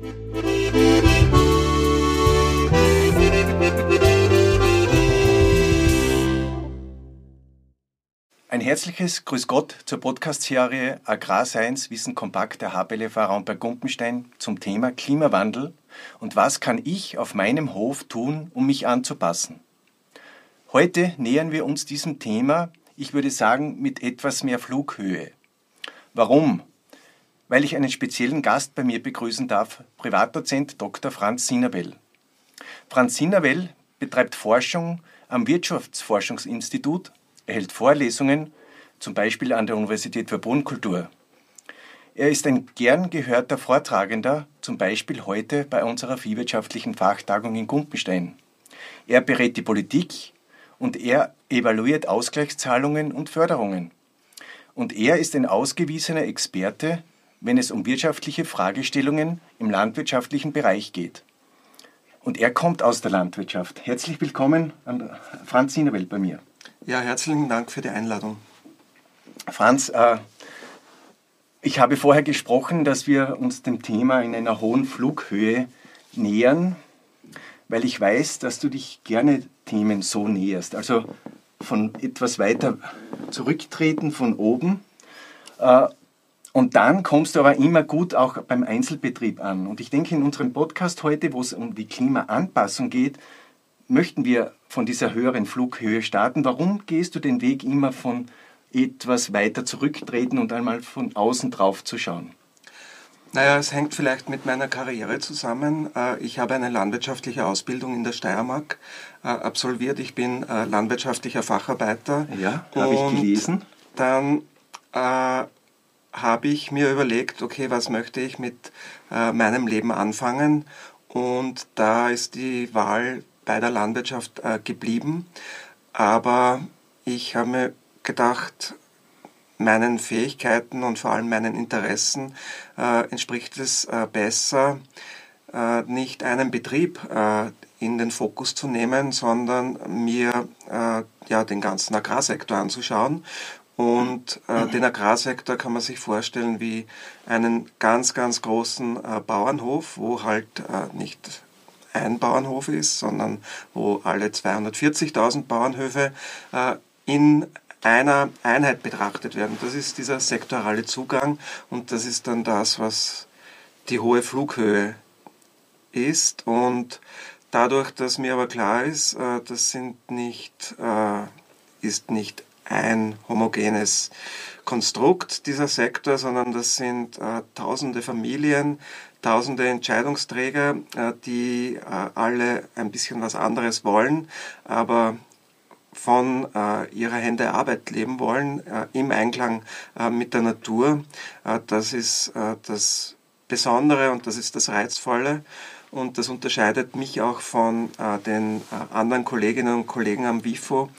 Ein herzliches Grüß Gott zur Podcast-Serie Agrarscience Wissen Kompakt der Raum bei Gumpenstein zum Thema Klimawandel und was kann ich auf meinem Hof tun, um mich anzupassen. Heute nähern wir uns diesem Thema, ich würde sagen, mit etwas mehr Flughöhe. Warum? Weil ich einen speziellen Gast bei mir begrüßen darf, Privatdozent Dr. Franz Sinabel. Franz Sinabel betreibt Forschung am Wirtschaftsforschungsinstitut er hält Vorlesungen, zum Beispiel an der Universität für Bodenkultur. Er ist ein gern gehörter Vortragender, zum Beispiel heute bei unserer viehwirtschaftlichen Fachtagung in Gumpenstein. Er berät die Politik und er evaluiert Ausgleichszahlungen und Förderungen. Und er ist ein ausgewiesener Experte, wenn es um wirtschaftliche Fragestellungen im landwirtschaftlichen Bereich geht. Und er kommt aus der Landwirtschaft. Herzlich willkommen an Franz Sinewelt bei mir. Ja, herzlichen Dank für die Einladung. Franz, äh, ich habe vorher gesprochen, dass wir uns dem Thema in einer hohen Flughöhe nähern, weil ich weiß, dass du dich gerne Themen so näherst. Also von etwas weiter zurücktreten, von oben. Äh, und dann kommst du aber immer gut auch beim Einzelbetrieb an. Und ich denke, in unserem Podcast heute, wo es um die Klimaanpassung geht, möchten wir von dieser höheren Flughöhe starten. Warum gehst du den Weg immer von etwas weiter zurücktreten und einmal von außen drauf zu schauen? Naja, es hängt vielleicht mit meiner Karriere zusammen. Äh, ich habe eine landwirtschaftliche Ausbildung in der Steiermark äh, absolviert. Ich bin äh, landwirtschaftlicher Facharbeiter. Ja, habe ich gelesen. Dann habe ich mir überlegt, okay, was möchte ich mit äh, meinem Leben anfangen? Und da ist die Wahl bei der Landwirtschaft äh, geblieben. Aber ich habe mir gedacht, meinen Fähigkeiten und vor allem meinen Interessen äh, entspricht es äh, besser, äh, nicht einen Betrieb äh, in den Fokus zu nehmen, sondern mir ja, den ganzen Agrarsektor anzuschauen. Und den Agrarsektor kann man sich vorstellen wie einen ganz, ganz großen Bauernhof, wo halt nicht ein Bauernhof ist, sondern wo alle 240.000 Bauernhöfe äh, in einer Einheit betrachtet werden. Das ist dieser sektorale Zugang und das ist dann das, was die hohe Flughöhe ist. Und dadurch, dass mir aber klar ist, äh, das sind nicht, äh, ist nicht ein homogenes Konstrukt dieser Sektor, sondern das sind äh, tausende Familien, tausende Entscheidungsträger, äh, die äh, alle ein bisschen was anderes wollen, aber von äh, ihrer Hände Arbeit leben wollen, im Einklang mit der Natur. das ist das Besondere und das ist das Reizvolle. Und das unterscheidet mich auch von den anderen Kolleginnen und Kollegen am WIFO,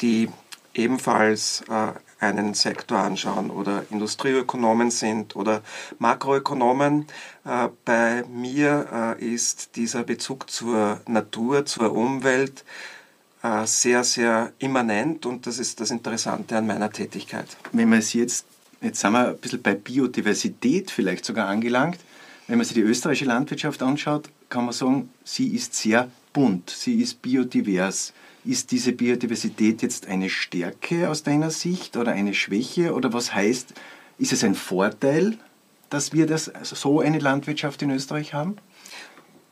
die ebenfalls einen Sektor anschauen oder Industrieökonomen sind oder Makroökonomen. Äh, bei mir äh, ist dieser Bezug zur Natur, zur Umwelt äh, sehr, sehr immanent und das ist das Interessante an meiner Tätigkeit. Wenn man es jetzt, jetzt sind wir ein bisschen bei Biodiversität vielleicht sogar angelangt, wenn man sich die österreichische Landwirtschaft anschaut, kann man sagen, sie ist sehr bunt, sie ist biodivers. Ist diese Biodiversität jetzt eine Stärke aus deiner Sicht oder eine Schwäche? Oder was heißt, ist es ein Vorteil, dass wir das, also so eine Landwirtschaft in Österreich haben?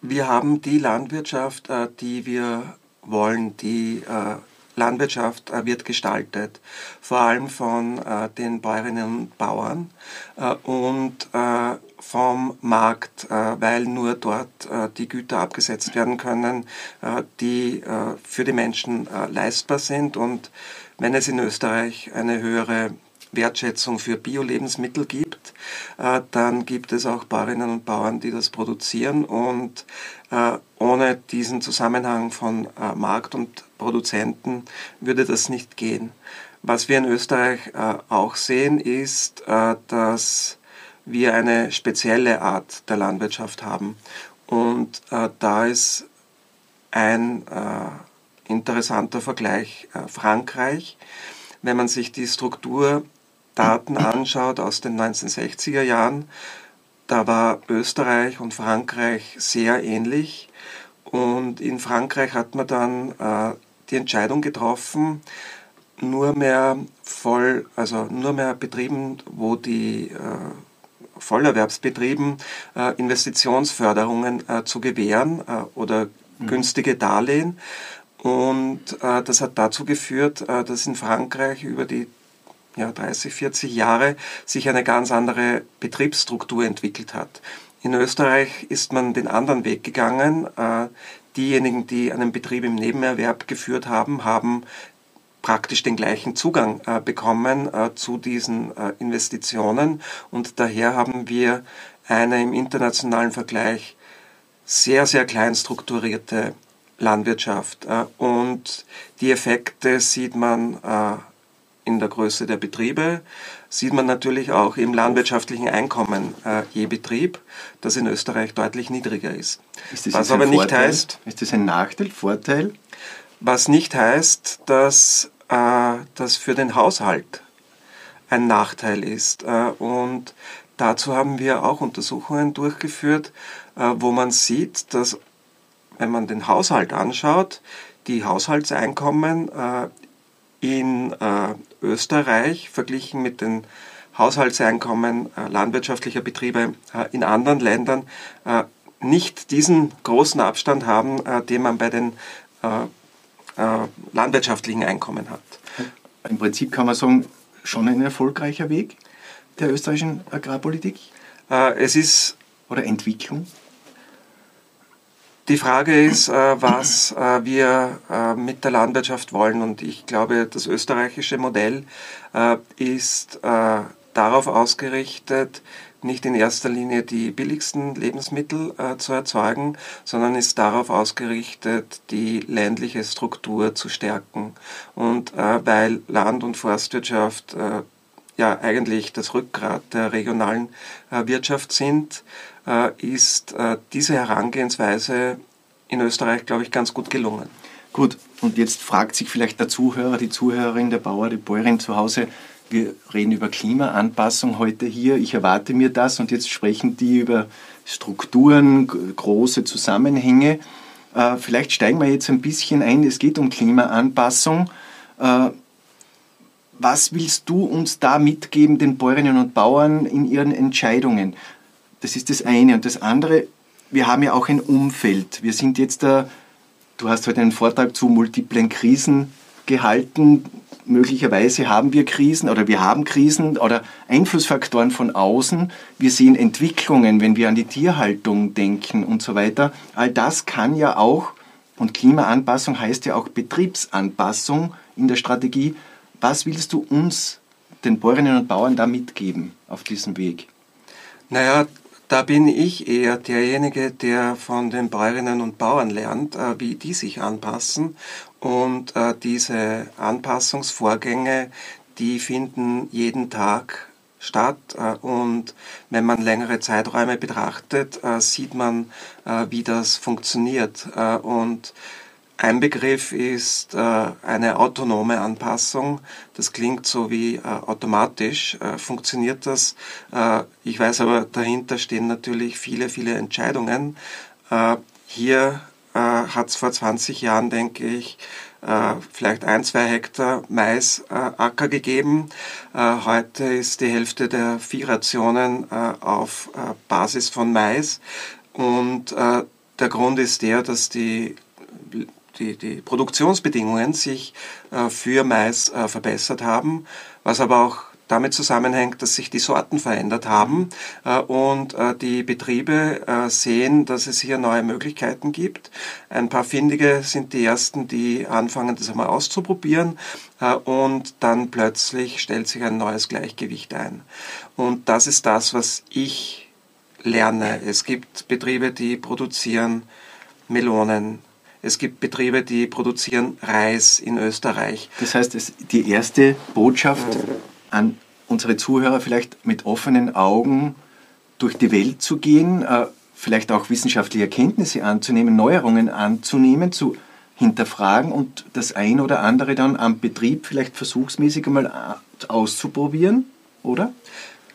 Wir haben die Landwirtschaft, äh, die wir wollen, die äh, Landwirtschaft äh, wird gestaltet, vor allem von äh, den Bäuerinnen und Bauern äh, und vom Markt, weil nur dort die Güter abgesetzt werden können, die für die Menschen leistbar sind. Und wenn es in Österreich eine höhere Wertschätzung für Bio-Lebensmittel gibt, äh, dann gibt es auch Bäuerinnen und Bauern, die das produzieren und äh, ohne diesen Zusammenhang von äh, Markt und Produzenten würde das nicht gehen. Was wir in Österreich auch sehen, ist, dass wir eine spezielle Art der Landwirtschaft haben. Und da ist ein interessanter Vergleich Frankreich. Wenn man sich die Struktur Daten anschaut aus den 1960er Jahren, da war Österreich und Frankreich sehr ähnlich. Und in Frankreich hat man dann äh, die Entscheidung getroffen, nur mehr voll, also nur mehr Betrieben, wo die äh, Vollerwerbsbetrieben äh, Investitionsförderungen äh, zu gewähren äh, oder mhm. günstige Darlehen. Und äh, das hat dazu geführt, dass in Frankreich über die ja, 30, 40 Jahre sich eine ganz andere Betriebsstruktur entwickelt hat. In Österreich ist man den anderen Weg gegangen. Äh, diejenigen, die einen Betrieb im Nebenerwerb geführt haben, haben praktisch den gleichen Zugang äh, bekommen äh, zu diesen Investitionen und daher haben wir eine im internationalen Vergleich sehr, sehr klein strukturierte Landwirtschaft und die Effekte sieht man in der Größe der Betriebe, sieht man natürlich auch im landwirtschaftlichen Einkommen äh, je Betrieb, das in Österreich deutlich niedriger ist. ist was aber nicht heißt. Ist das ein Nachteil, Vorteil? Was nicht heißt, dass äh, das für den Haushalt ein Nachteil ist. Äh, und dazu haben wir auch Untersuchungen durchgeführt, äh, wo man sieht, dass wenn man den Haushalt anschaut, die Haushaltseinkommen äh, in äh, Österreich verglichen mit den Haushaltseinkommen äh, landwirtschaftlicher Betriebe äh, in anderen Ländern äh, nicht diesen großen Abstand haben, den man bei den landwirtschaftlichen Einkommen hat. Im Prinzip kann man sagen, schon ein erfolgreicher Weg der österreichischen Agrarpolitik? es ist. Oder Entwicklung? Die Frage ist, äh, was äh, wir äh, mit der Landwirtschaft wollen. Und ich glaube, das österreichische Modell ist darauf ausgerichtet, nicht in erster Linie die billigsten Lebensmittel zu erzeugen, sondern ist darauf ausgerichtet, die ländliche Struktur zu stärken. Und weil Land- und Forstwirtschaft ja eigentlich das Rückgrat der regionalen Wirtschaft sind, äh, ist äh, diese Herangehensweise in Österreich, glaube ich, ganz gut gelungen. Gut, und jetzt fragt sich vielleicht der Zuhörer, die Zuhörerin, der Bauer, die Bäuerin zu Hause, wir reden über Klimaanpassung heute hier, ich erwarte mir das und jetzt sprechen die über Strukturen, große Zusammenhänge. Äh, vielleicht steigen wir jetzt ein bisschen ein, es geht um Klimaanpassung. was willst du uns da mitgeben, den Bäuerinnen und Bauern in ihren Entscheidungen? Das ist das eine. Und das andere, wir haben ja auch ein Umfeld. Wir sind jetzt da, du hast heute einen Vortrag zu multiplen Krisen gehalten. Möglicherweise haben wir Krisen oder wir haben Krisen oder Einflussfaktoren von außen. Wir sehen Entwicklungen, wenn wir an die Tierhaltung denken und so weiter. All das kann ja auch, und Klimaanpassung heißt ja auch Betriebsanpassung in der Strategie. Was willst du uns, den Bäuerinnen und Bauern, da mitgeben auf diesem Weg? Naja, da bin ich eher derjenige, der von den Bäuerinnen und Bauern lernt, äh, wie die sich anpassen. Und äh, diese Anpassungsvorgänge, die finden jeden Tag statt. Äh, und wenn man längere Zeiträume betrachtet, sieht man, wie das funktioniert. Und ein Begriff ist äh, eine autonome Anpassung. Das klingt so wie äh, automatisch. Äh, funktioniert das? Ich weiß aber, dahinter stehen natürlich viele, viele Entscheidungen. Hier hat es vor 20 Jahren, denke ich, vielleicht ein, zwei Hektar Maisacker gegeben. heute ist die Hälfte der Viehrationen auf Basis von Mais. Und der Grund ist der, dass die die, die Produktionsbedingungen sich äh, für Mais äh, verbessert haben, was aber auch damit zusammenhängt, dass sich die Sorten verändert haben äh, und die Betriebe sehen, dass es hier neue Möglichkeiten gibt. Ein paar Findige sind die ersten, die anfangen, das einmal auszuprobieren und dann plötzlich stellt sich ein neues Gleichgewicht ein. Und das ist das, was ich lerne. Es gibt Betriebe, die produzieren Melonen, es gibt Betriebe, die produzieren Reis in Österreich. Das heißt, es, die erste Botschaft an unsere Zuhörer vielleicht mit offenen Augen durch die Welt zu gehen, äh, vielleicht auch wissenschaftliche Erkenntnisse anzunehmen, Neuerungen anzunehmen, zu hinterfragen und das ein oder andere dann am Betrieb vielleicht versuchsmäßig einmal auszuprobieren, oder?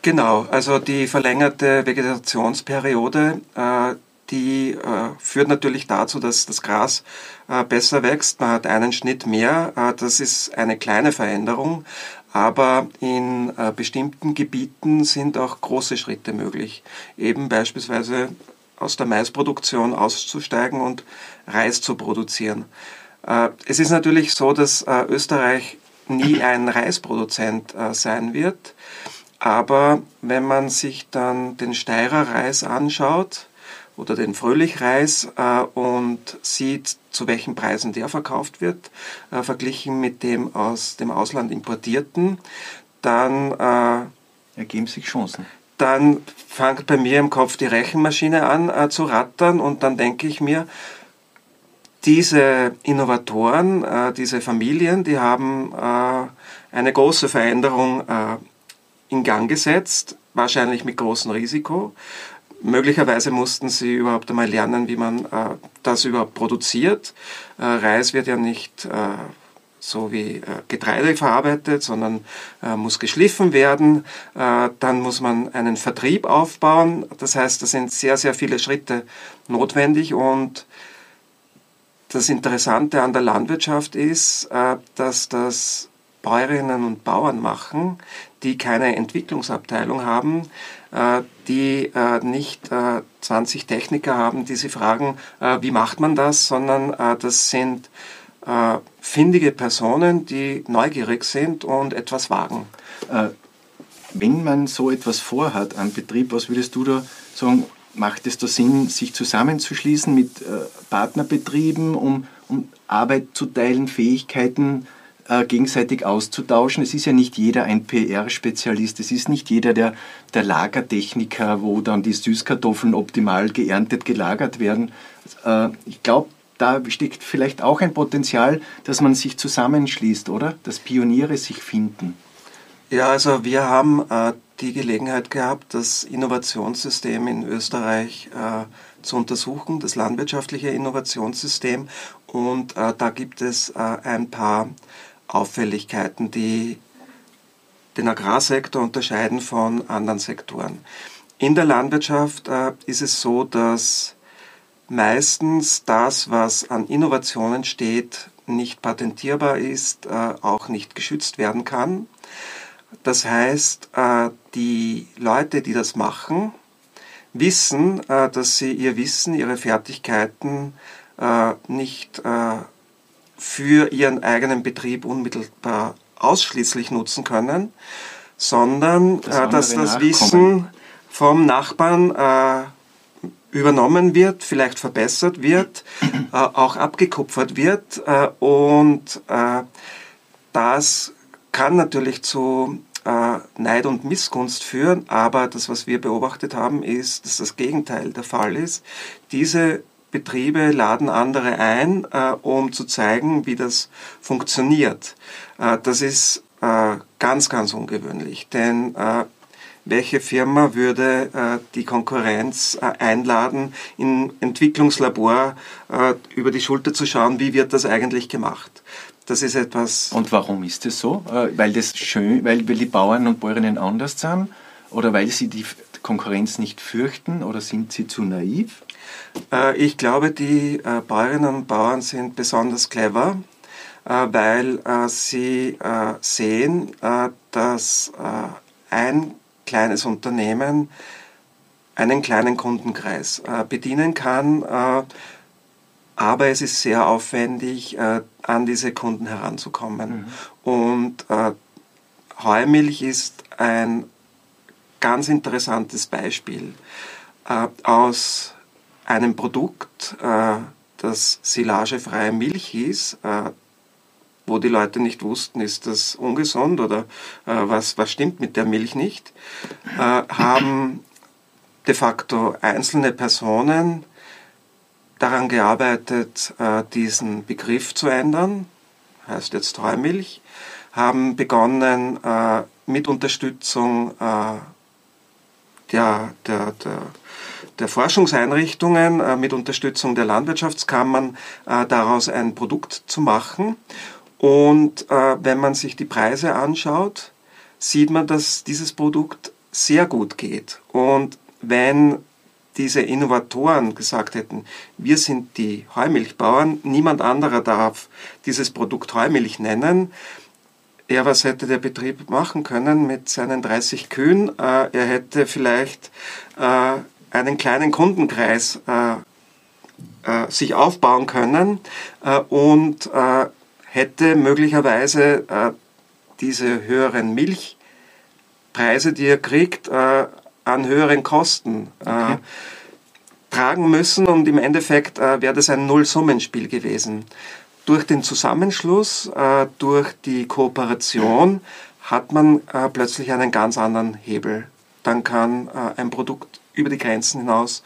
Genau, also die verlängerte Vegetationsperiode, äh, die äh, führt natürlich dazu, dass das Gras äh, besser wächst. Man hat einen Schnitt mehr. Äh, das ist eine kleine Veränderung, aber in äh, bestimmten Gebieten sind auch große Schritte möglich. Eben beispielsweise aus der Maisproduktion auszusteigen und Reis zu produzieren. Äh, es ist natürlich so, dass äh, Österreich nie ein Reisproduzent sein wird. Aber wenn man sich dann den Steirer Reis anschaut, oder den Fröhlichreis äh, und sieht, zu welchen Preisen der verkauft wird, äh, verglichen mit dem aus dem Ausland importierten, dann äh, ergeben sich Chancen. Dann fängt bei mir im Kopf die Rechenmaschine an äh, zu rattern und dann denke ich mir, diese Innovatoren, äh, diese Familien, die haben äh, eine große Veränderung in Gang gesetzt, wahrscheinlich mit großem Risiko. Möglicherweise mussten sie überhaupt einmal lernen, wie man äh, das überhaupt produziert. Äh, Reis wird ja nicht äh, so wie äh, Getreide verarbeitet, sondern äh, muss geschliffen werden. Dann muss man einen Vertrieb aufbauen. Das heißt, da sind sehr, sehr viele Schritte notwendig und das Interessante an der Landwirtschaft ist, dass das Bäuerinnen und Bauern machen, die keine Entwicklungsabteilung haben, die äh, nicht 20 äh, Techniker haben, die sie fragen, wie macht man das, sondern das sind findige Personen, die neugierig sind und etwas wagen. Wenn man so etwas vorhat am Betrieb, was würdest du da sagen, macht es da Sinn, sich zusammenzuschließen mit Partnerbetrieben, um, um Arbeit zu teilen, Fähigkeiten zu äh, gegenseitig auszutauschen. Es ist ja nicht jeder ein PR-Spezialist, es ist nicht jeder der, der Lagertechniker, wo dann die Süßkartoffeln optimal geerntet, gelagert werden. Äh, ich glaube, da steckt vielleicht auch ein Potenzial, dass man sich zusammenschließt, oder? Dass Pioniere sich finden. Ja, also wir haben äh, die Gelegenheit gehabt, das Innovationssystem in Österreich äh, zu untersuchen, das landwirtschaftliche Innovationssystem. Und äh, da gibt es äh, ein paar Auffälligkeiten, die den Agrarsektor unterscheiden von anderen Sektoren. In der Landwirtschaft äh, ist es so, dass meistens das, was an Innovationen steht, nicht patentierbar ist, äh, auch nicht geschützt werden kann. Das heißt, äh, die Leute, die das machen, wissen, äh, dass sie ihr Wissen, ihre Fertigkeiten äh, nicht äh, für ihren eigenen Betrieb unmittelbar ausschließlich nutzen können, sondern das äh, dass das Wissen vom Nachbarn äh, übernommen wird, vielleicht verbessert wird, äh, auch abgekupfert wird äh, und äh, das kann natürlich zu äh, Neid und Missgunst führen, aber das, was wir beobachtet haben, ist, dass das Gegenteil der Fall ist. Diese Betriebe laden andere ein, äh, um zu zeigen, wie das funktioniert. Äh, das ist äh, ganz, ganz ungewöhnlich, denn äh, welche Firma würde äh, die Konkurrenz äh, einladen, im Entwicklungslabor über die Schulter zu schauen, wie wird das eigentlich gemacht? Das ist etwas. Und warum ist es so? weil das schön, weil die Bauern und Bäuerinnen anders sind? Oder weil sie die Konkurrenz nicht fürchten? Oder sind sie zu naiv? Äh, ich glaube, die äh, Bäuerinnen und Bauern sind besonders clever, äh, weil sie sehen, dass ein kleines Unternehmen einen kleinen Kundenkreis bedienen kann, aber es ist sehr aufwendig, an diese Kunden heranzukommen. Mhm. Und Heumilch ist ein ganz interessantes Beispiel. aus einem Produkt, äh, das silagefreie Milch hieß, äh, wo die Leute nicht wussten, ist das ungesund oder äh, was, was stimmt mit der Milch nicht, haben de facto einzelne Personen daran gearbeitet, diesen Begriff zu ändern, heißt jetzt Treumilch, haben begonnen mit Unterstützung der, der, der der Forschungseinrichtungen äh, mit Unterstützung der Landwirtschaftskammern äh, daraus ein Produkt zu machen. Und äh, wenn man sich die Preise anschaut, sieht man, dass dieses Produkt sehr gut geht und wenn diese Innovatoren gesagt hätten, wir sind die Heumilchbauern, niemand anderer darf dieses Produkt Heumilch nennen, ja, was hätte der Betrieb machen können mit seinen 30 Kühen? Äh, er hätte vielleicht äh, einen kleinen Kundenkreis äh, äh sich aufbauen können äh, und äh, hätte möglicherweise diese höheren Milchpreise, die er kriegt, an höheren Kosten okay. tragen müssen und im Endeffekt wäre das ein Nullsummenspiel gewesen. Durch den Zusammenschluss, äh, durch die Kooperation hat man äh, plötzlich einen ganz anderen Hebel. Dann kann äh, ein Produkt über die Grenzen hinaus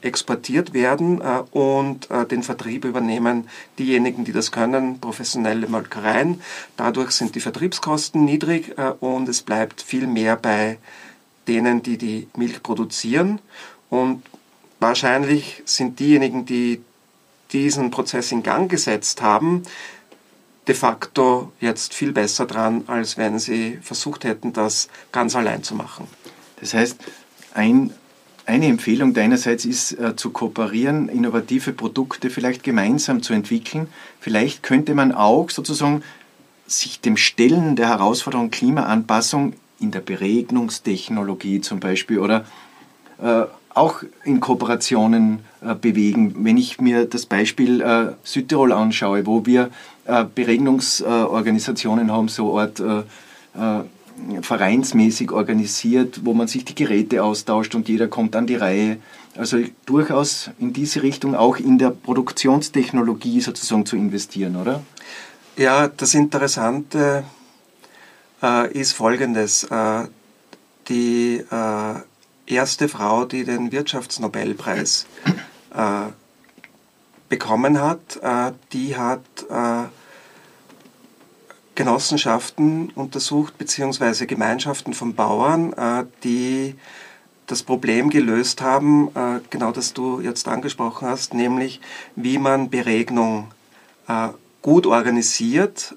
exportiert werden und den Vertrieb übernehmen diejenigen, die das können, professionelle Molkereien. Dadurch sind die Vertriebskosten niedrig und es bleibt viel mehr bei denen, die die Milch produzieren. Und wahrscheinlich sind diejenigen, die diesen Prozess in Gang gesetzt haben, de facto jetzt viel besser dran, als wenn sie versucht hätten, das ganz allein zu machen. Das heißt, ein, eine Empfehlung deinerseits ist äh, zu kooperieren, innovative Produkte vielleicht gemeinsam zu entwickeln. Vielleicht könnte man auch sozusagen sich dem Stellen der Herausforderung Klimaanpassung in der Beregnungstechnologie zum Beispiel oder äh, auch in Kooperationen äh, bewegen. Wenn ich mir das Beispiel äh, Südtirol anschaue, wo wir äh, Beregnungsorganisationen haben, so Art äh, äh, vereinsmäßig organisiert, wo man sich die Geräte austauscht und jeder kommt an die Reihe. Also durchaus in diese Richtung auch in der Produktionstechnologie sozusagen zu investieren, oder? Ja, das Interessante äh, ist Folgendes. die erste Frau, die den Wirtschaftsnobelpreis äh, bekommen hat. Äh, die hat äh, Genossenschaften untersucht, beziehungsweise Gemeinschaften von Bauern, äh, die das Problem gelöst haben, äh, genau das du jetzt angesprochen hast, nämlich wie man Beregnung äh, gut organisiert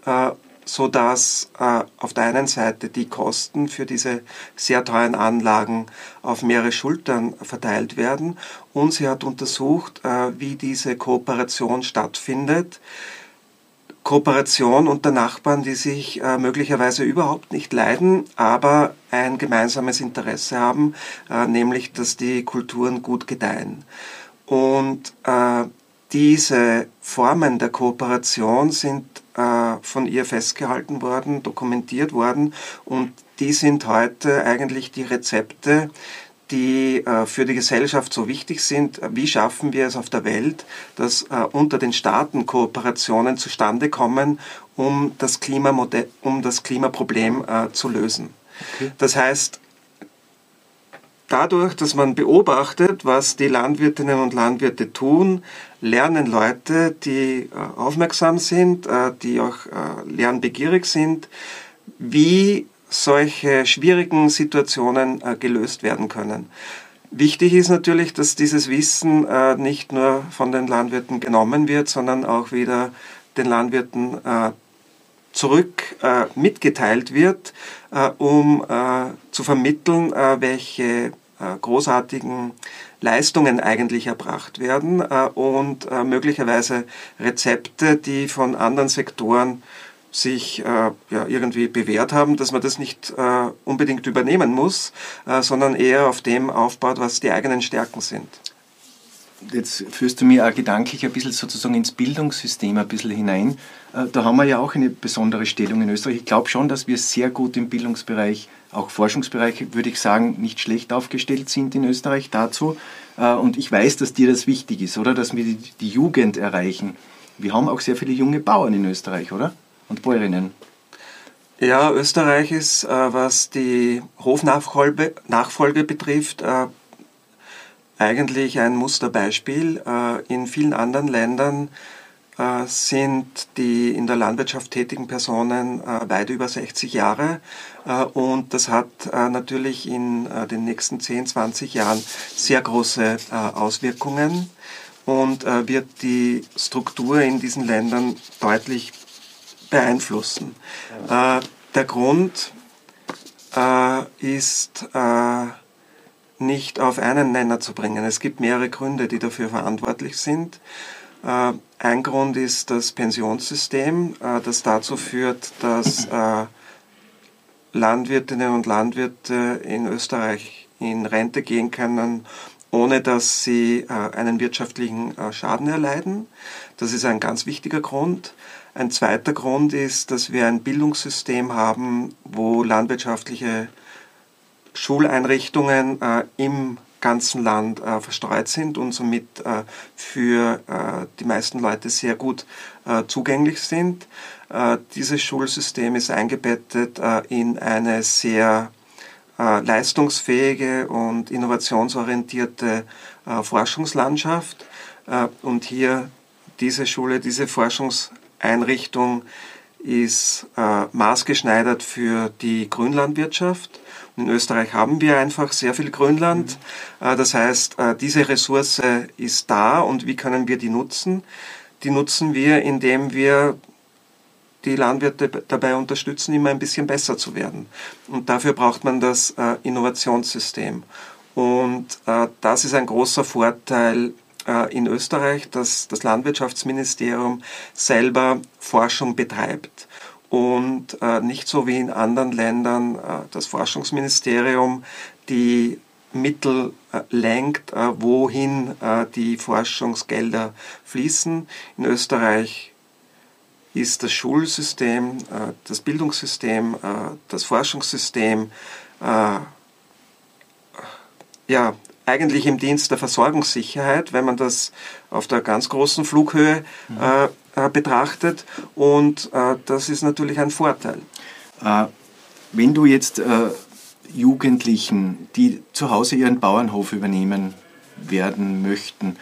so dass äh, auf der einen Seite die Kosten für diese sehr teuren Anlagen auf mehrere Schultern verteilt werden und sie hat untersucht, wie diese Kooperation stattfindet. Kooperation unter Nachbarn, die sich äh, möglicherweise überhaupt nicht leiden, aber ein gemeinsames Interesse haben, äh, nämlich dass die Kulturen gut gedeihen. Und äh, diese Formen der Kooperation sind äh, von ihr festgehalten worden, dokumentiert worden und die sind heute eigentlich die Rezepte, die äh, für die Gesellschaft so wichtig sind. Wie schaffen wir es auf der Welt, dass äh, unter den Staaten Kooperationen zustande kommen, um das, Klimamodell, um das Klimaproblem zu lösen? Okay. Das heißt, dadurch, dass man beobachtet, was die Landwirtinnen und Landwirte tun, lernen Leute, die äh, aufmerksam sind, äh, die auch äh, lernbegierig sind, wie solche schwierigen Situationen gelöst werden können. Wichtig ist natürlich, dass dieses Wissen nicht nur von den Landwirten genommen wird, sondern auch wieder den Landwirten zurück mitgeteilt wird, um zu vermitteln, welche äh, großartigen Leistungen eigentlich erbracht werden äh, und äh, möglicherweise Rezepte, die von anderen Sektoren sich ja, irgendwie bewährt haben, dass man das nicht unbedingt übernehmen muss, sondern eher auf dem aufbaut, was die eigenen Stärken sind jetzt führst du mir auch gedanklich ein bisschen sozusagen ins Bildungssystem ein bisschen hinein. Äh, da haben wir ja auch eine besondere Stellung in Österreich. Ich glaube schon, dass wir sehr gut im Bildungsbereich, auch Forschungsbereich, würde ich sagen, nicht schlecht aufgestellt sind in Österreich dazu. Äh, und ich weiß, dass dir das wichtig ist, oder? Dass wir die Jugend erreichen. Wir haben auch sehr viele junge Bauern in Österreich, oder? Und Bäuerinnen. Ja, Österreich ist, äh, was die Hofnachfolge Nachfolge betrifft, eigentlich ein Musterbeispiel. Äh, in vielen anderen Ländern äh, sind die in der Landwirtschaft tätigen Personen äh, weit über 60 Jahre und das hat natürlich in den nächsten 10, 20 Jahren sehr große Auswirkungen und wird die Struktur in diesen Ländern deutlich beeinflussen. Der Grund äh, ist äh, nicht auf einen Nenner zu bringen. Es gibt mehrere Gründe, die dafür verantwortlich sind. Äh, ein Grund ist das Pensionssystem, äh, das dazu führt, dass äh, Landwirtinnen und Landwirte in Österreich in Rente gehen können, ohne dass sie einen wirtschaftlichen Schaden erleiden. Das ist ein ganz wichtiger Grund. Ein zweiter Grund ist, dass wir ein Bildungssystem haben, wo landwirtschaftliche Schuleinrichtungen äh, im ganzen Land äh, verstreut sind und somit äh, für äh, die meisten Leute sehr gut äh, zugänglich sind. Äh, dieses Schulsystem ist eingebettet in eine sehr leistungsfähige und innovationsorientierte Forschungslandschaft. und hier diese Schule, diese Forschungseinrichtung ist maßgeschneidert für die Grünlandwirtschaft in Österreich haben wir einfach sehr viel Grünland. Mhm. Das heißt, äh, diese Ressource ist da und wie können wir die nutzen? Die nutzen wir, indem wir die Landwirte dabei unterstützen, immer ein bisschen besser zu werden. Und dafür braucht man das äh, Innovationssystem. Und das ist ein großer Vorteil in Österreich, dass das Landwirtschaftsministerium selber Forschung betreibt und äh, nicht so wie in anderen Ländern äh, das Forschungsministerium die Mittel äh, lenkt, äh, wohin äh, die Forschungsgelder fließen. In Österreich ist das Schulsystem, äh, das Bildungssystem, das Forschungssystem ja, eigentlich im Dienst der Versorgungssicherheit, wenn man das auf der ganz großen Flughöhe mhm. äh, betrachtet. Und äh, das ist natürlich ein Vorteil. Äh, wenn du jetzt äh, Jugendlichen, die zu Hause ihren Bauernhof übernehmen werden möchten,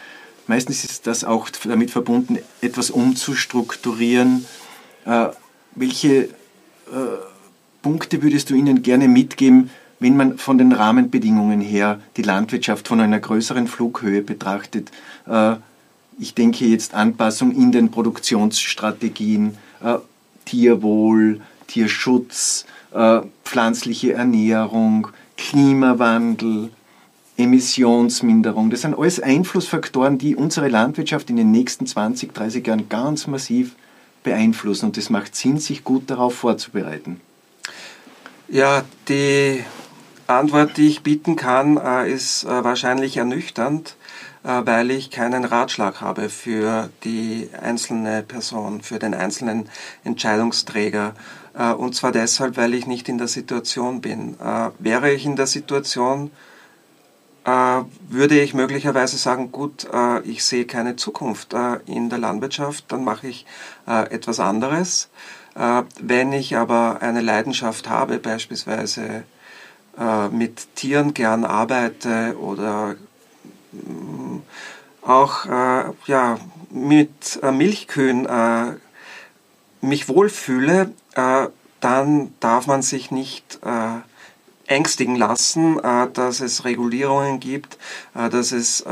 meistens ist das auch damit verbunden, etwas umzustrukturieren. Äh, welche äh, Punkte würdest du ihnen gerne mitgeben, wenn man von den Rahmenbedingungen her die Landwirtschaft von einer größeren Flughöhe betrachtet, äh, ich denke jetzt Anpassung in den Produktionsstrategien, äh, Tierwohl, Tierschutz, äh, pflanzliche Ernährung, Klimawandel, Emissionsminderung. Das sind alles Einflussfaktoren, die unsere Landwirtschaft in den nächsten 20, 30 Jahren ganz massiv beeinflussen. Und es macht Sinn, sich gut darauf vorzubereiten. Ja, die Antwort, die ich bieten kann, äh, ist äh, wahrscheinlich ernüchternd, äh, weil ich keinen Ratschlag habe für die einzelne Person, für den einzelnen Entscheidungsträger. Und zwar deshalb, weil ich nicht in der Situation bin. Wäre ich in der Situation, würde ich möglicherweise sagen, gut, ich sehe keine Zukunft in der Landwirtschaft, dann mache ich etwas anderes. Wenn ich aber eine Leidenschaft habe, beispielsweise äh, mit Tieren gern arbeite oder mm, auch äh, ja, mit äh, Milchkühen äh, mich wohlfühle, äh, dann darf man sich nicht äh, ängstigen lassen, dass es Regulierungen gibt, dass es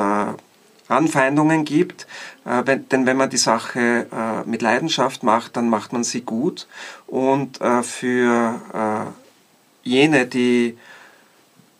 Anfeindungen gibt. Denn wenn man die Sache mit Leidenschaft macht, dann macht man sie gut. Und für jene, die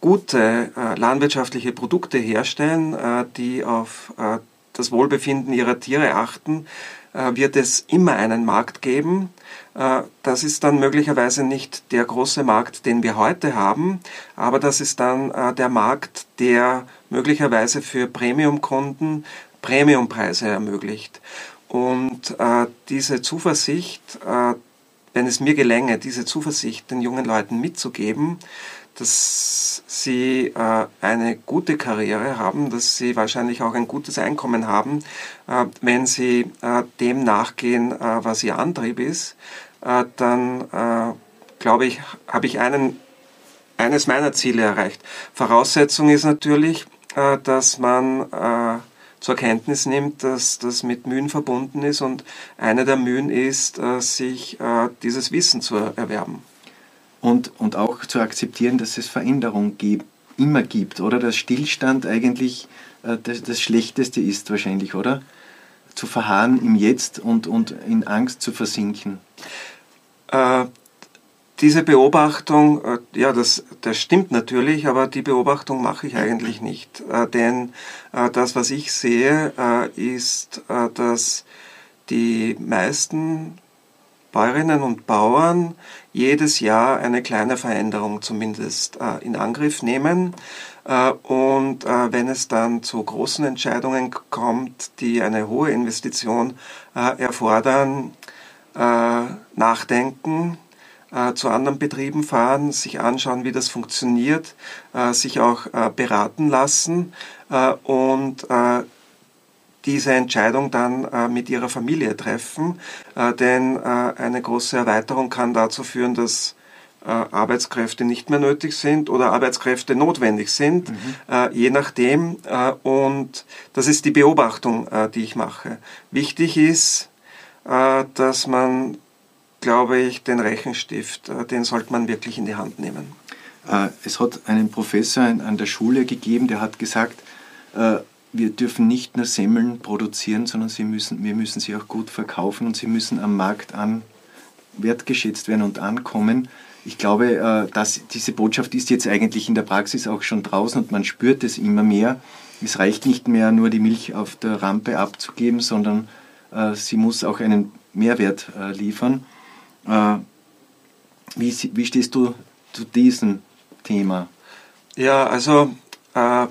gute äh, landwirtschaftliche Produkte herstellen, äh, die auf äh, das Wohlbefinden ihrer Tiere achten, äh, wird es immer einen Markt geben. Äh, das ist dann möglicherweise nicht der große Markt, den wir heute haben, aber das ist dann äh, der Markt, der möglicherweise für Premiumkunden Premiumpreise ermöglicht. Und diese Zuversicht, wenn es mir gelänge, diese Zuversicht den jungen Leuten mitzugeben, dass sie äh, eine gute Karriere haben, dass sie wahrscheinlich auch ein gutes Einkommen haben, äh, wenn sie äh, dem nachgehen, äh, was ihr Antrieb ist, äh, dann äh, glaube ich, habe ich einen, eines meiner Ziele erreicht. Voraussetzung ist natürlich, dass man zur Kenntnis nimmt, dass das mit Mühen verbunden ist und eine der Mühen ist, sich dieses Wissen zu erwerben und, und auch zu akzeptieren, dass es Veränderung gibt, immer gibt, oder? Dass Stillstand eigentlich äh, das, das, Schlechteste ist wahrscheinlich, oder? Zu verharren im Jetzt und, und in Angst zu versinken. Äh, diese Beobachtung, äh, ja, das, das stimmt natürlich, aber die Beobachtung mache ich eigentlich nicht. Äh, denn äh, das, was ich sehe, ist, dass die meisten Bäuerinnen und Bauern jedes Jahr eine kleine Veränderung zumindest in Angriff nehmen. Und wenn es dann zu großen Entscheidungen kommt, die eine hohe Investition erfordern, nachdenken, äh, zu anderen Betrieben fahren, sich anschauen, wie das funktioniert, äh, sich auch äh, beraten lassen äh, und äh, diese Entscheidung dann äh, mit ihrer Familie treffen. denn eine große Erweiterung kann dazu führen, dass Arbeitskräfte nicht mehr nötig sind oder Arbeitskräfte notwendig sind, mhm. je nachdem. und das ist die Beobachtung, die ich mache. Wichtig ist, dass man glaube ich, den Rechenstift, äh, den sollte man wirklich in die Hand nehmen. Äh, es hat einen Professor an der Schule gegeben, der hat gesagt, äh, wir dürfen nicht nur Semmeln produzieren, sondern sie müssen, wir müssen sie auch gut verkaufen und sie müssen am Markt an wertgeschätzt werden und ankommen. Ich glaube, dass diese Botschaft ist jetzt eigentlich in der Praxis auch schon draußen und man spürt es immer mehr. Es reicht nicht mehr nur die Milch auf der Rampe abzugeben, sondern sie muss auch einen Mehrwert liefern. Äh, wie, wie stehst du zu diesem Thema? Ja, also äh,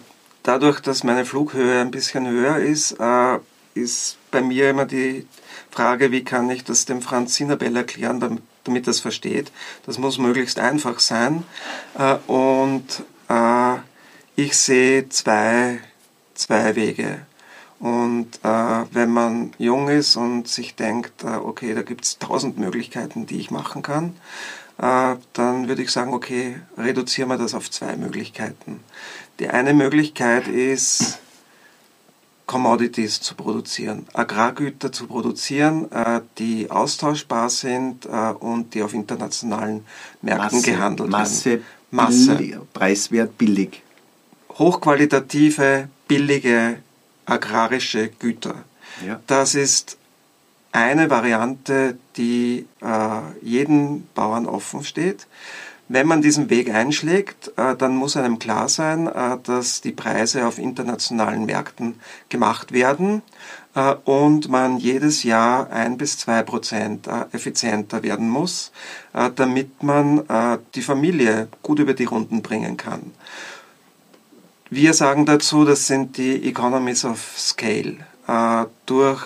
dadurch, dass meine Flughöhe ein bisschen höher ist, äh, ist bei mir immer die Frage, wie kann ich das dem Franz Sinabell erklären, damit, damit das versteht. Das muss möglichst einfach sein. Äh, und äh, ich sehe zwei, zwei Wege. Und wenn man jung ist und sich denkt, okay, da gibt es tausend Möglichkeiten, die ich machen kann, dann würde ich sagen, okay, reduzieren wir das auf zwei Möglichkeiten. Die eine Möglichkeit ist, Commodities zu produzieren, Agrargüter zu produzieren, äh, die austauschbar sind äh, und die auf internationalen Märkten Masse, gehandelt Masse, werden. Masse, billig, preiswert, billig. Hochqualitative, billige agrarische Güter. Ja. Das ist eine Variante, die äh, jeden Bauern offen steht. Wenn man diesen Weg einschlägt, äh, dann muss einem klar sein, äh, dass die Preise auf internationalen Märkten gemacht werden äh, und man jedes Jahr ein bis zwei Prozent effizienter werden muss, damit man die Familie gut über die Runden bringen kann. Wir sagen dazu, das sind die Economies of Scale. Durch,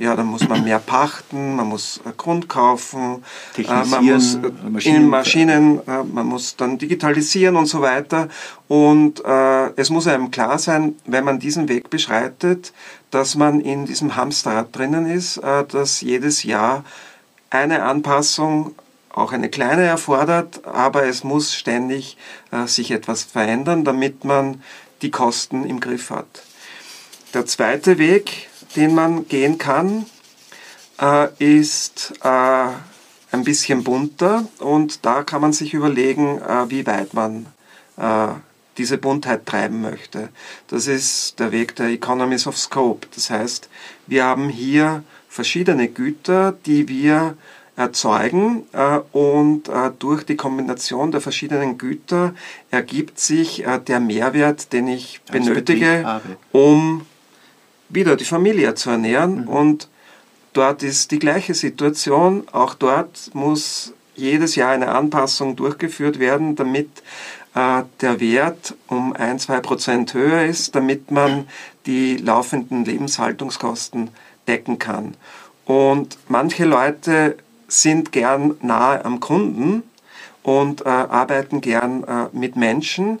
ja, da muss man mehr pachten, man muss äh, Grund kaufen, äh, man muss äh, Maschinen, in Maschinen, äh, man muss dann digitalisieren und so weiter. Und es muss einem klar sein, wenn man diesen Weg beschreitet, dass man in diesem Hamsterrad drinnen ist, dass jedes Jahr eine Anpassung auch eine kleine erfordert, aber es muss ständig äh, sich etwas verändern, damit man die Kosten im Griff hat. Der zweite Weg, den man gehen kann, äh, ist äh, ein bisschen bunter und da kann man sich überlegen, äh, wie weit man diese Buntheit treiben möchte. Das ist der Weg der Economies of Scope. Das heißt, wir haben hier verschiedene Güter, die wir erzeugen und durch die Kombination der verschiedenen Güter ergibt sich der Mehrwert, den ich benötige, um wieder die Familie zu ernähren. Mhm. Und dort ist die gleiche Situation. Auch dort muss jedes Jahr eine Anpassung durchgeführt werden, damit der Wert um ein, zwei Prozent höher ist, damit man die laufenden Lebenshaltungskosten decken kann. Und manche Leute sind gern nahe am Kunden und äh, arbeiten gern äh, mit Menschen,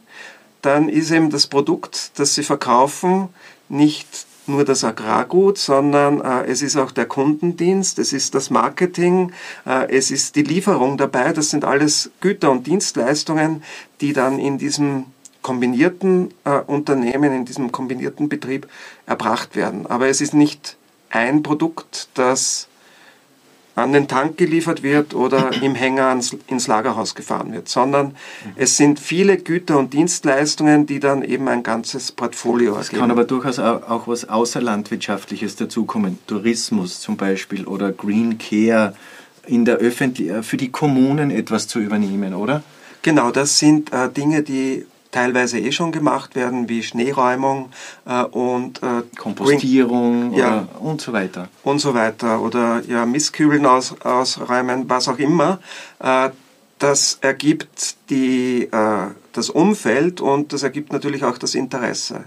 dann ist eben das Produkt, das sie verkaufen, nicht nur das Agrargut, sondern äh, es ist auch der Kundendienst, es ist das Marketing, äh, es ist die Lieferung dabei. Das sind alles Güter und Dienstleistungen, die dann in diesem kombinierten äh, Unternehmen, in diesem kombinierten Betrieb erbracht werden. Aber es ist nicht ein Produkt, das an den Tank geliefert wird oder im Hänger ans, ins Lagerhaus gefahren wird, sondern es sind viele Güter und Dienstleistungen, die dann eben ein ganzes Portfolio. Es kann aber durchaus auch was Außerlandwirtschaftliches dazukommen, Tourismus zum Beispiel oder Green Care, in der Öffentlich für die Kommunen etwas zu übernehmen, oder? Genau, das sind äh, Dinge, die teilweise eh schon gemacht werden, wie Schneeräumung äh, und äh, Kompostierung ja, und so weiter. Und so weiter. Oder ja, Mistkübeln aus, ausräumen, was auch immer. Äh, das ergibt die, äh, das Umfeld und das ergibt natürlich auch das Interesse.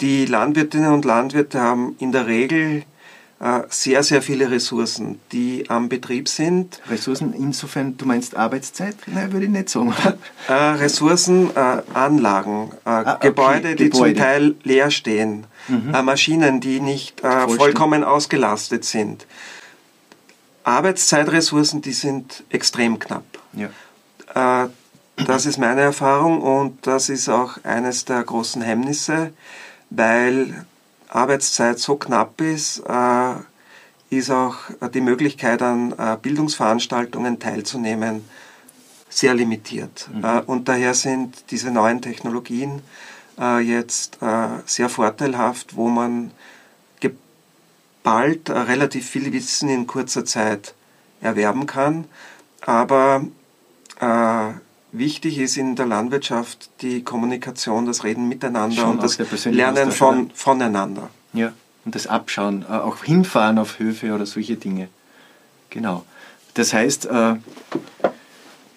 Die Landwirtinnen und Landwirte haben in der Regel sehr, sehr viele Ressourcen, die am Betrieb sind. Ressourcen insofern, du meinst Arbeitszeit? Nein, würde ich nicht sagen. Äh, Ressourcen, äh, Anlagen, äh, ah, okay. Gebäude, die Gebäude. zum Teil leer stehen, mhm. Äh, Maschinen, die nicht äh, vollkommen ausgelastet sind. Arbeitszeitressourcen, die sind extrem knapp. Ja. das ist meine Erfahrung und das ist auch eines der großen Hemmnisse, weil Arbeitszeit so knapp ist, äh, ist auch die Möglichkeit an äh, Bildungsveranstaltungen teilzunehmen sehr limitiert. Mhm. Äh, und daher sind diese neuen Technologien äh, jetzt äh, sehr vorteilhaft, wo man bald äh, relativ viel Wissen in kurzer Zeit erwerben kann. Aber Wichtig ist in der Landwirtschaft die Kommunikation, das Reden miteinander Schon und das Lernen von, voneinander. Ja, und das Abschauen, äh, auch hinfahren auf Höfe oder solche Dinge. Genau. Das heißt, äh,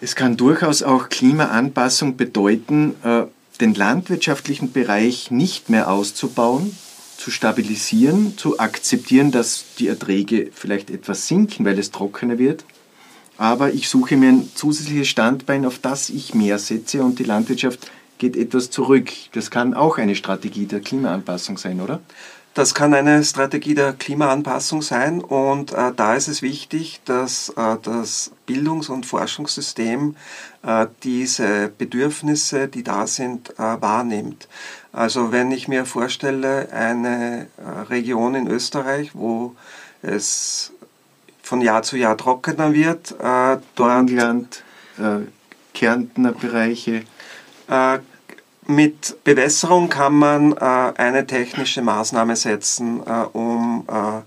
es kann durchaus auch Klimaanpassung bedeuten, äh, den landwirtschaftlichen Bereich nicht mehr auszubauen, zu stabilisieren, zu akzeptieren, dass die Erträge vielleicht etwas sinken, weil es trockener wird aber ich suche mir ein zusätzliches Standbein, auf das ich mehr setze und die Landwirtschaft geht etwas zurück. Das kann auch eine Strategie der Klimaanpassung sein, oder? Das kann eine Strategie der Klimaanpassung sein und äh, da ist es wichtig, dass äh, das Bildungs- und Forschungssystem äh, diese Bedürfnisse, die da sind, äh, wahrnimmt. Also wenn ich mir vorstelle, eine äh, Region in Österreich, wo es von Jahr zu Jahr trockener wird. Äh, dort England, äh, Kärntner Bereiche. Äh, mit Bewässerung kann man äh, eine technische Maßnahme setzen, äh, um äh,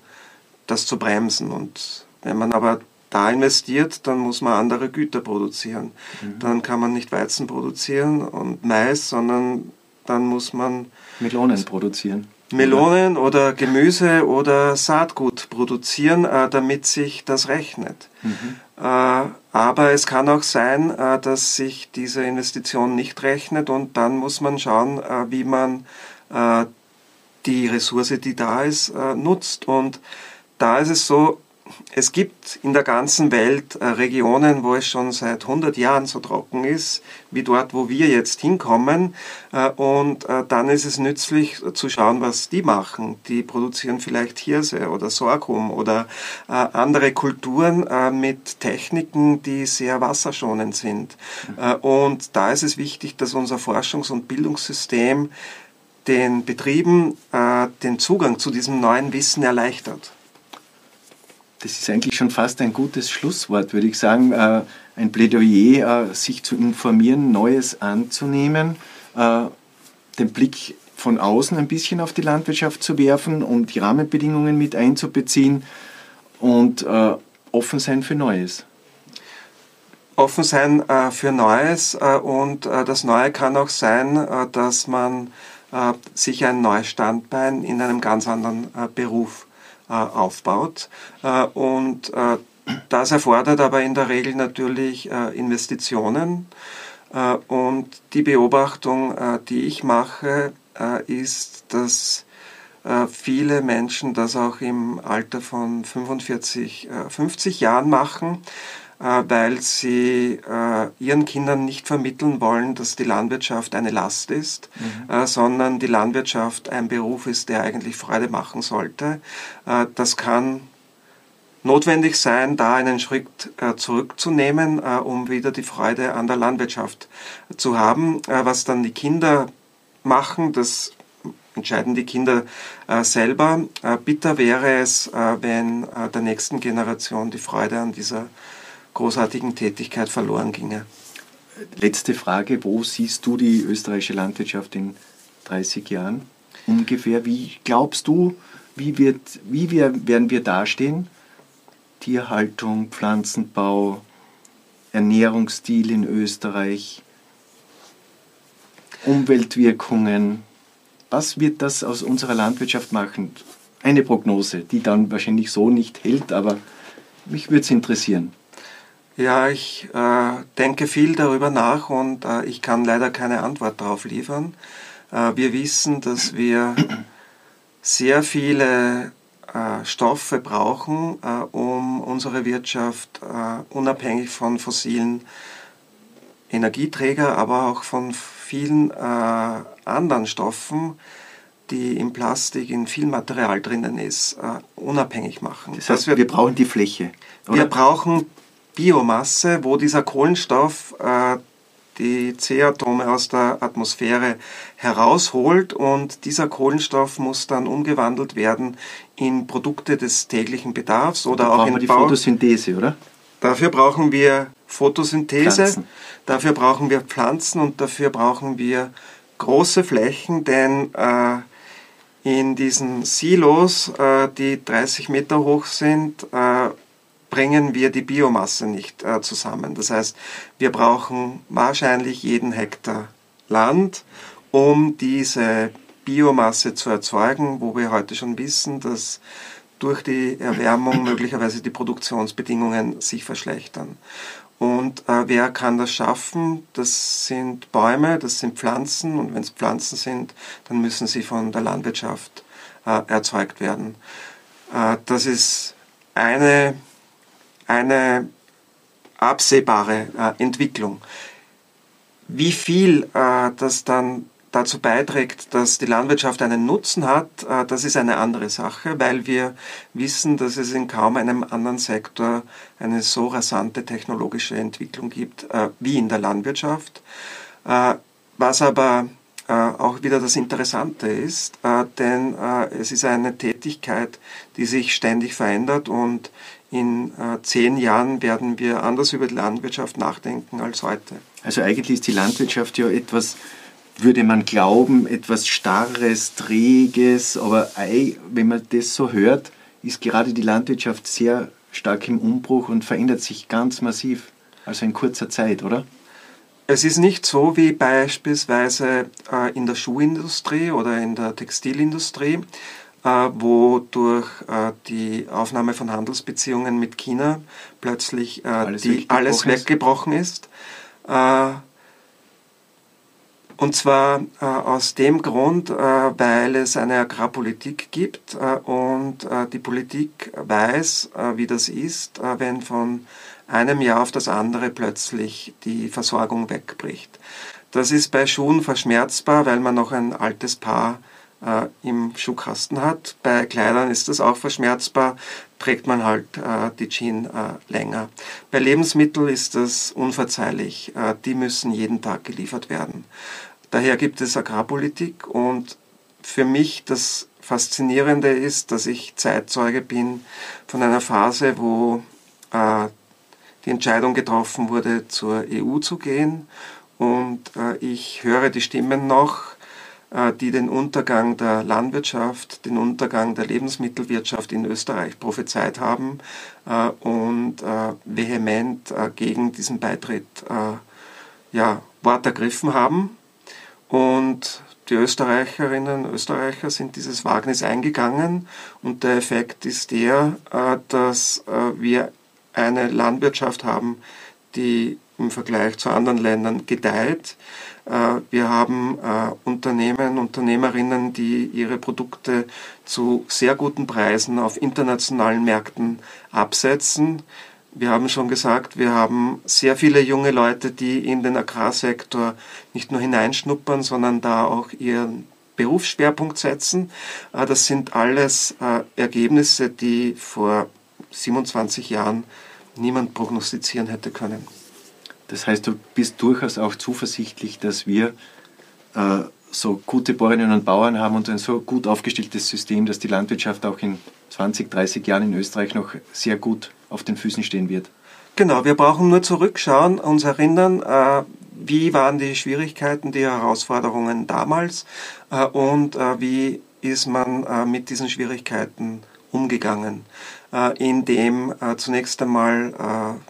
das zu bremsen. Und wenn man aber da investiert, dann muss man andere Güter produzieren. Mhm. Dann kann man nicht Weizen produzieren und Mais, sondern dann muss man Melonen produzieren. Melonen oder Gemüse oder Saatgut produzieren, äh, damit sich das rechnet. Mhm. Äh, aber es kann auch sein, äh, dass sich diese Investition nicht rechnet und dann muss man schauen, wie man die Ressource, die da ist, nutzt. Und da ist es so, es gibt in der ganzen Welt äh, Regionen, wo es schon seit 100 Jahren so trocken ist, wie dort, wo wir jetzt hinkommen. Äh, und äh, dann ist es nützlich zu schauen, was die machen. Die produzieren vielleicht Hirse oder Sorghum oder andere Kulturen mit Techniken, die sehr wasserschonend sind. Und da ist es wichtig, dass unser Forschungs- und Bildungssystem den Betrieben den Zugang zu diesem neuen Wissen erleichtert das ist eigentlich schon fast ein gutes Schlusswort, würde ich sagen. Äh, ein Plädoyer, äh, sich zu informieren, Neues anzunehmen, äh, den Blick von außen ein bisschen auf die Landwirtschaft zu werfen und die Rahmenbedingungen mit einzubeziehen und offen sein für Neues. Offen sein für Neues und das Neue kann auch sein, dass man sich ein neues Standbein in einem ganz anderen Beruf aufbaut. Äh, und äh, das erfordert aber in der Regel natürlich Investitionen. Und die Beobachtung, die ich mache, ist, dass viele Menschen das auch im Alter von 45, 50 Jahren machen äh, weil sie äh, ihren Kindern nicht vermitteln wollen, dass die Landwirtschaft eine Last ist, mhm. Äh, sondern die Landwirtschaft ein Beruf ist, der eigentlich Freude machen sollte. das kann notwendig sein, da einen Schritt zurückzunehmen, um wieder die Freude an der Landwirtschaft zu haben. was dann die Kinder machen, das entscheiden die Kinder selber. bitter wäre es, wenn der nächsten Generation die Freude an dieser großartigen Tätigkeit verloren ginge. Letzte Frage, wo siehst du die österreichische Landwirtschaft in 30 Jahren ungefähr? Wie glaubst du, wie, wird, wie wir, werden wir dastehen? Tierhaltung, Pflanzenbau, Ernährungsstil in Österreich, Umweltwirkungen. Was wird das aus unserer Landwirtschaft machen? Eine Prognose, die dann wahrscheinlich so nicht hält, aber mich würde es interessieren. Ja, ich äh, denke viel darüber nach und äh, ich kann leider keine Antwort darauf liefern. Äh, wir wissen, dass wir sehr viele äh, Stoffe brauchen, äh, um unsere Wirtschaft äh, unabhängig von fossilen Energieträger, aber auch von vielen anderen Stoffen, die im Plastik, in viel Material drinnen ist, unabhängig machen. Das heißt, wir, wir brauchen die Fläche. Oder? Wir brauchen Biomasse, wo dieser Kohlenstoff die C-Atome aus der Atmosphäre herausholt und dieser Kohlenstoff muss dann umgewandelt werden in Produkte des täglichen Bedarfs oder da auch in die Bau Photosynthese, oder? Dafür brauchen wir Photosynthese, Pflanzen. dafür brauchen wir Pflanzen und dafür brauchen wir große Flächen, denn äh, in diesen Silos, äh, die 30 Meter hoch sind, äh, bringen wir die Biomasse nicht äh, zusammen. Das heißt, wir brauchen wahrscheinlich jeden Hektar Land, um diese Biomasse zu erzeugen, wo wir heute schon wissen, dass durch die Erwärmung möglicherweise die Produktionsbedingungen sich verschlechtern. Und äh, wer kann das schaffen? Das sind Bäume, das sind Pflanzen und wenn es Pflanzen sind, dann müssen sie von der Landwirtschaft äh, erzeugt werden. Äh, das ist eine eine absehbare äh, Entwicklung. Wie viel äh, das dann dazu beiträgt, dass die Landwirtschaft einen Nutzen hat, äh, das ist eine andere Sache, weil wir wissen, dass es in kaum einem anderen Sektor eine so rasante technologische Entwicklung gibt äh, wie in der Landwirtschaft. Äh, was aber äh, auch wieder das Interessante ist, denn es ist eine Tätigkeit, die sich ständig verändert und in äh, zehn Jahren werden wir anders über die Landwirtschaft nachdenken als heute. Also eigentlich ist die Landwirtschaft ja etwas, würde man glauben, etwas Starres, Träges, aber wenn man das so hört, ist gerade die Landwirtschaft sehr stark im Umbruch und verändert sich ganz massiv, also in kurzer Zeit, oder? Es ist nicht so wie beispielsweise äh, in der Schuhindustrie oder in der Textilindustrie, wo durch äh, die Aufnahme von Handelsbeziehungen mit China plötzlich äh, alles, die, weggebrochen alles weggebrochen ist. Und zwar äh, aus dem Grund, äh, weil es eine Agrarpolitik gibt äh, und die Politik weiß, wie das ist, wenn von einem Jahr auf das andere plötzlich die Versorgung wegbricht. Das ist bei Schuhen verschmerzbar, weil man noch ein altes Paar äh, im Schuhkasten hat. Bei Kleidern ist das auch verschmerzbar, trägt man halt äh, die Jeans äh, länger. Bei Lebensmitteln ist das unverzeihlich. Äh, die müssen jeden Tag geliefert werden. Daher gibt es Agrarpolitik und für mich das Faszinierende ist, dass ich Zeitzeuge bin von einer Phase, wo äh, die Entscheidung getroffen wurde, zur EU zu gehen. Und äh, ich höre die Stimmen noch, die den Untergang der Landwirtschaft, den Untergang der Lebensmittelwirtschaft in Österreich prophezeit haben äh, und äh, vehement gegen diesen Beitritt ja, Wort ergriffen haben. Und die Österreicherinnen und Österreicher sind dieses Wagnis eingegangen und der Effekt ist der, dass wir eine Landwirtschaft haben, die im Vergleich zu anderen Ländern gedeiht. Äh, wir haben äh, Unternehmen, Unternehmerinnen, die ihre Produkte zu sehr guten Preisen auf internationalen Märkten absetzen. Wir haben schon gesagt, wir haben sehr viele junge Leute, die in den Agrarsektor nicht nur hineinschnuppern, sondern da auch ihren Berufsschwerpunkt setzen. Äh, das sind alles Ergebnisse, die vor 27 Jahren niemand prognostizieren hätte können. Das heißt, du bist durchaus auch zuversichtlich, dass wir äh, so gute Bäuerinnen und Bauern haben und ein so gut aufgestelltes System, dass die Landwirtschaft auch in 20, 30 Jahren in Österreich noch sehr gut auf den Füßen stehen wird. Genau, wir brauchen nur zurückschauen, uns erinnern, äh, wie waren die Schwierigkeiten, die Herausforderungen damals äh, und äh, wie ist man äh, mit diesen Schwierigkeiten umgegangen, indem zunächst einmal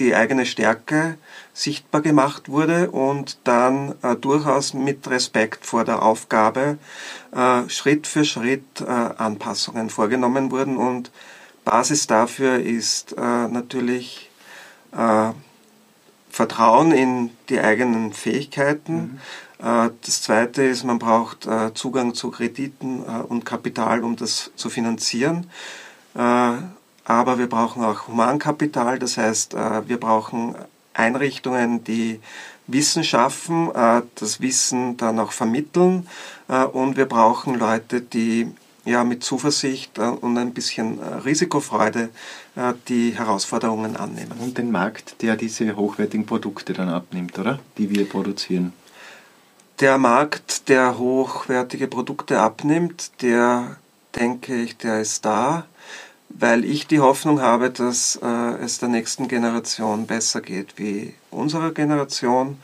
die eigene Stärke sichtbar gemacht wurde und dann äh, durchaus mit Respekt vor der Aufgabe äh, Schritt für Schritt äh, Anpassungen vorgenommen wurden und Basis dafür ist äh, natürlich äh, Vertrauen in die eigenen Fähigkeiten. Mhm. Äh, das Zweite ist, man braucht Zugang zu Krediten und Kapital, um das zu finanzieren aber wir brauchen auch Humankapital, das heißt, äh, wir brauchen Einrichtungen, die Wissen schaffen, äh, das Wissen dann auch vermitteln äh, und wir brauchen Leute, die ja mit Zuversicht und ein bisschen Risikofreude die Herausforderungen annehmen. Und den Markt, der diese hochwertigen Produkte dann abnimmt, oder? Die wir produzieren. Der Markt, der hochwertige Produkte abnimmt, der denke ich, der ist da weil ich die Hoffnung habe, dass äh, es der nächsten Generation besser geht wie unserer Generation.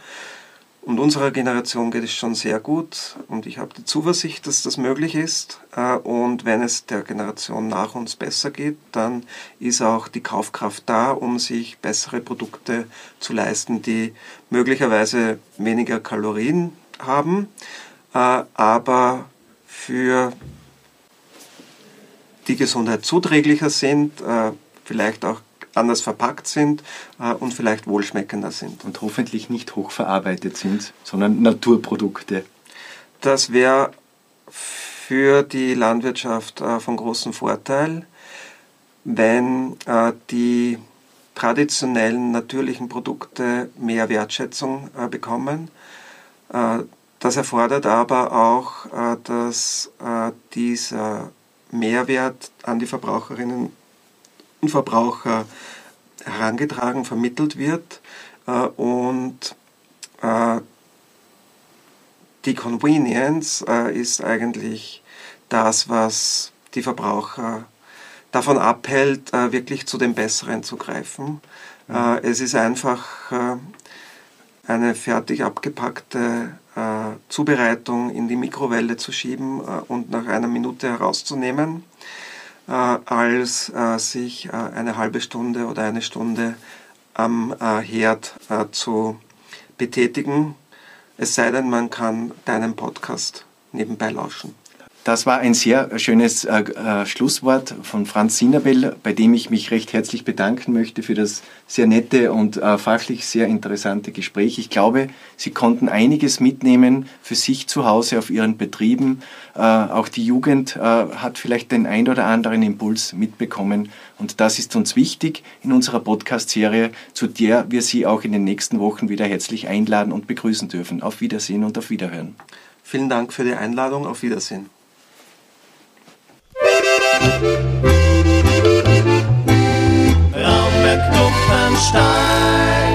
Und unserer Generation geht es schon sehr gut und ich habe die Zuversicht, dass das möglich ist. Äh, und wenn es der Generation nach uns besser geht, dann ist auch die Kaufkraft da, um sich bessere Produkte zu leisten, die möglicherweise weniger Kalorien haben, äh, aber für die Gesundheit zuträglicher sind, äh, vielleicht auch anders verpackt sind äh, und vielleicht wohlschmeckender sind. Und hoffentlich nicht hochverarbeitet sind, sondern Naturprodukte. Das wäre für die Landwirtschaft äh, von großem Vorteil, wenn die traditionellen natürlichen Produkte mehr Wertschätzung bekommen. Das erfordert aber auch, dass dieser Mehrwert an die Verbraucherinnen und Verbraucher herangetragen, vermittelt wird äh, und äh, die Convenience äh, ist eigentlich das, was die Verbraucher davon abhält, wirklich zu dem Besseren zu greifen. Mhm. Es ist einfach eine fertig abgepackte äh, Zubereitung in die Mikrowelle zu schieben äh, und nach einer Minute herauszunehmen, äh, als äh, sich äh, eine halbe Stunde oder eine Stunde am äh, Herd zu betätigen. Es sei denn, man kann deinen Podcast nebenbei lauschen. Das war ein sehr schönes äh, äh, Schlusswort von Franz Sinabel, bei dem ich mich recht herzlich bedanken möchte für das sehr nette und äh, fachlich sehr interessante Gespräch. Ich glaube, Sie konnten einiges mitnehmen für sich zu Hause auf Ihren Betrieben. Äh, auch die Jugend äh, hat vielleicht den ein oder anderen Impuls mitbekommen. Und das ist uns wichtig in unserer Podcast-Serie, zu der wir Sie auch in den nächsten Wochen wieder herzlich einladen und begrüßen dürfen. Auf Wiedersehen und auf Wiederhören. Vielen Dank für die Einladung. Auf Wiedersehen. Raumberg Kuppenstein